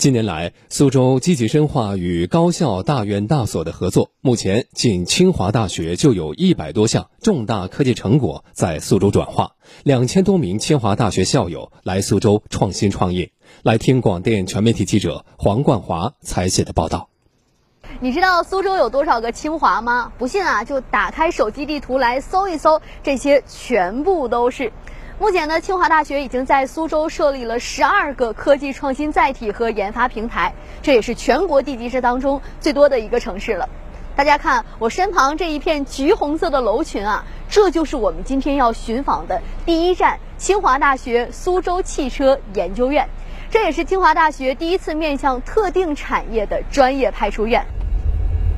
近年来，苏州积极深化与高校、大院、大所的合作。目前，仅清华大学就有一百多项重大科技成果在苏州转化，两千多名清华大学校友来苏州创新创业。来听广电全媒体记者黄冠华采写的报道。你知道苏州有多少个清华吗？不信啊，就打开手机地图来搜一搜，这些全部都是。目前呢，清华大学已经在苏州设立了十二个科技创新载体和研发平台，这也是全国地级市当中最多的一个城市了。大家看我身旁这一片橘红色的楼群啊，这就是我们今天要寻访的第一站——清华大学苏州汽车研究院，这也是清华大学第一次面向特定产业的专业派出院。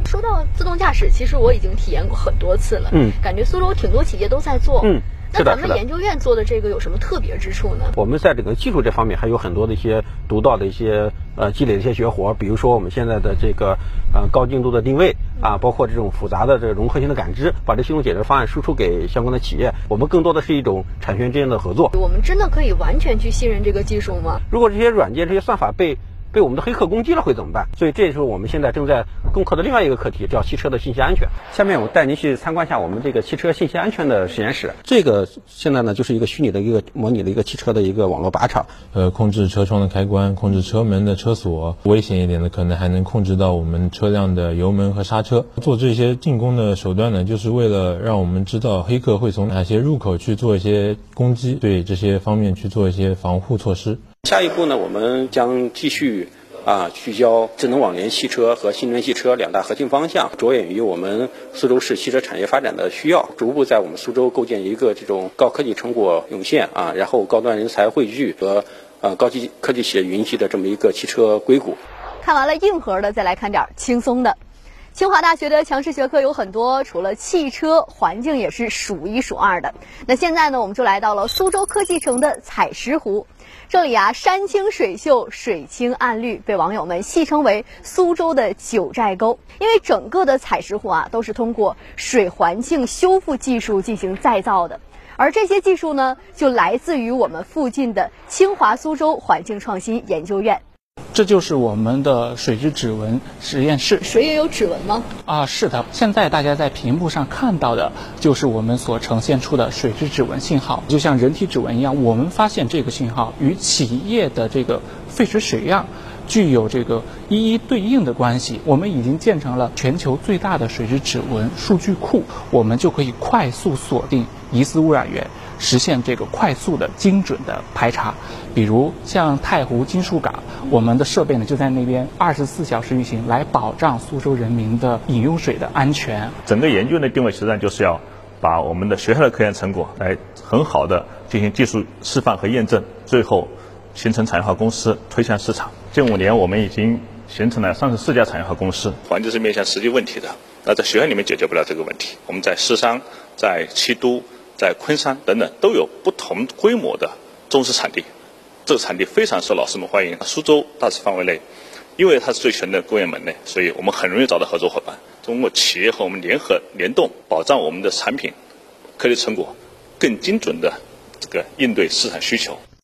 说到自动驾驶，其实我已经体验过很多次了，嗯，感觉苏州挺多企业都在做，嗯。那咱们研究院做的这个有什么特别之处呢？我们在这个技术这方面还有很多的一些独到的一些呃积累的一些学活，比如说我们现在的这个呃高精度的定位啊，包括这种复杂的这个融合性的感知，把这系统解决方案输出给相关的企业。我们更多的是一种产学研之间的合作。我们真的可以完全去信任这个技术吗？如果这些软件、这些算法被被我们的黑客攻击了会怎么办？所以这也是我们现在正在攻克的另外一个课题，叫汽车的信息安全。下面我带您去参观一下我们这个汽车信息安全的实验室。这个现在呢就是一个虚拟的一个模拟的一个汽车的一个网络靶场，呃，控制车窗的开关，控制车门的车锁，危险一点的可能还能控制到我们车辆的油门和刹车。做这些进攻的手段呢，就是为了让我们知道黑客会从哪些入口去做一些攻击，对这些方面去做一些防护措施。下一步呢，我们将继续啊聚焦智能网联汽车和新能源汽车两大核心方向，着眼于我们苏州市汽车产业发展的需要，逐步在我们苏州构建一个这种高科技成果涌现啊，然后高端人才汇聚和呃高级科技企业云集的这么一个汽车硅谷。看完了硬核的，再来看点轻松的。清华大学的强势学科有很多，除了汽车，环境也是数一数二的。那现在呢，我们就来到了苏州科技城的采石湖。这里啊，山清水秀，水清岸绿，被网友们戏称为苏州的九寨沟。因为整个的采石湖啊，都是通过水环境修复技术进行再造的，而这些技术呢，就来自于我们附近的清华苏州环境创新研究院。这就是我们的水质指纹实验室。水也有指纹吗？啊，是的。现在大家在屏幕上看到的，就是我们所呈现出的水质指纹信号，就像人体指纹一样。我们发现这个信号与企业的这个废水水样具有这个一一对应的关系。我们已经建成了全球最大的水质指纹数据库，我们就可以快速锁定疑似污染源。实现这个快速的、精准的排查，比如像太湖金属港，我们的设备呢就在那边二十四小时运行，来保障苏州人民的饮用水的安全。整个研究的定位实际上就是要把我们的学校的科研成果来很好的进行技术示范和验证，最后形成产业化公司推向市场。近五年，我们已经形成了三十四家产业化公司。环境是面向实际问题的，那在学校里面解决不了这个问题，我们在狮山、在七都。在昆山等等都有不同规模的中式产地，这个产地非常受老师们欢迎。苏州大致范围内，因为它是最全的工业门类，所以我们很容易找到合作伙伴。通过企业和我们联合联动，保障我们的产品科技成果更精准的这个应对市场需求。